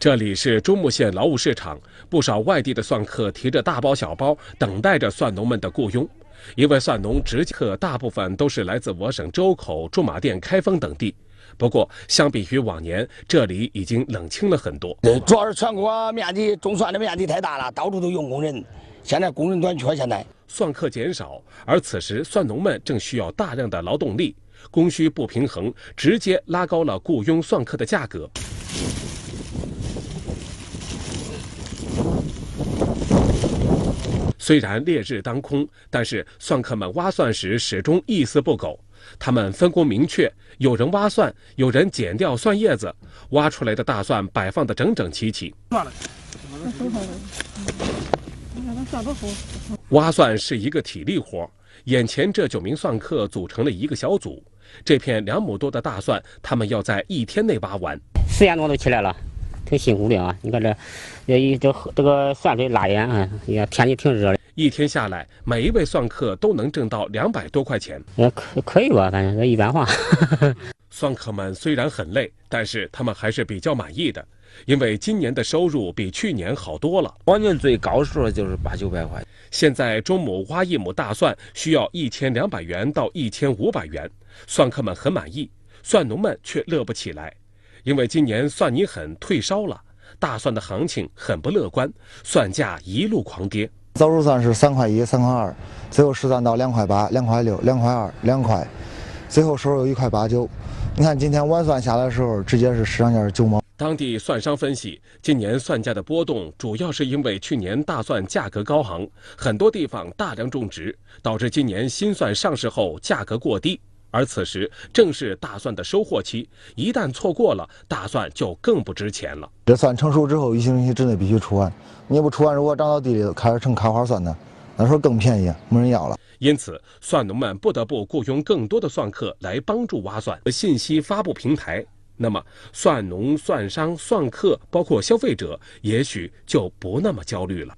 这里是中牟县劳务市场，不少外地的蒜客提着大包小包，等待着蒜农们的雇佣。因为蒜农直接客大部分都是来自我省周口、驻马店、开封等地。不过，相比于往年，这里已经冷清了很多。主要是全国面积种蒜的面积太大了，到处都用工人，现在工人短缺。现在蒜客减少，而此时蒜农们正需要大量的劳动力，供需不平衡，直接拉高了雇佣蒜客的价格。虽然烈日当空，但是蒜客们挖蒜时始终一丝不苟。他们分工明确，有人挖蒜，有人剪掉蒜叶子，挖出来的大蒜摆放的整整齐齐。挖蒜是一个体力活，眼前这九名蒜客组成了一个小组。这片两亩多的大蒜，他们要在一天内挖完。四点多都起来了。挺辛苦的啊！你看这，这这这个蒜水拉盐啊！呀，天气挺热的。一天下来，每一位算客都能挣到两百多块钱。呃，可可以吧？反正这一般化。算客们虽然很累，但是他们还是比较满意的，因为今年的收入比去年好多了。往年最高时候就是八九百块，现在中亩挖一亩大蒜需要一千两百元到一千五百元，算客们很满意，蒜农们却乐不起来。因为今年蒜泥狠退烧了，大蒜的行情很不乐观，蒜价一路狂跌。早熟蒜是三块一、三块二，最后实战到两块八、两块六、两块二、两块，最后收入一块八九。你看今天晚蒜下来的时候，直接是市场价是九毛。当地蒜商分析，今年蒜价的波动主要是因为去年大蒜价格高昂，很多地方大量种植，导致今年新蒜上市后价格过低。而此时正是大蒜的收获期，一旦错过了，大蒜就更不值钱了。这蒜成熟之后，一星期之内必须出完，你不出完，如果长到地里开始成开花蒜呢，那时候更便宜，没人要了。因此，蒜农们不得不雇佣更多的蒜客来帮助挖蒜。信息发布平台，那么蒜农、蒜商、蒜客，包括消费者，也许就不那么焦虑了。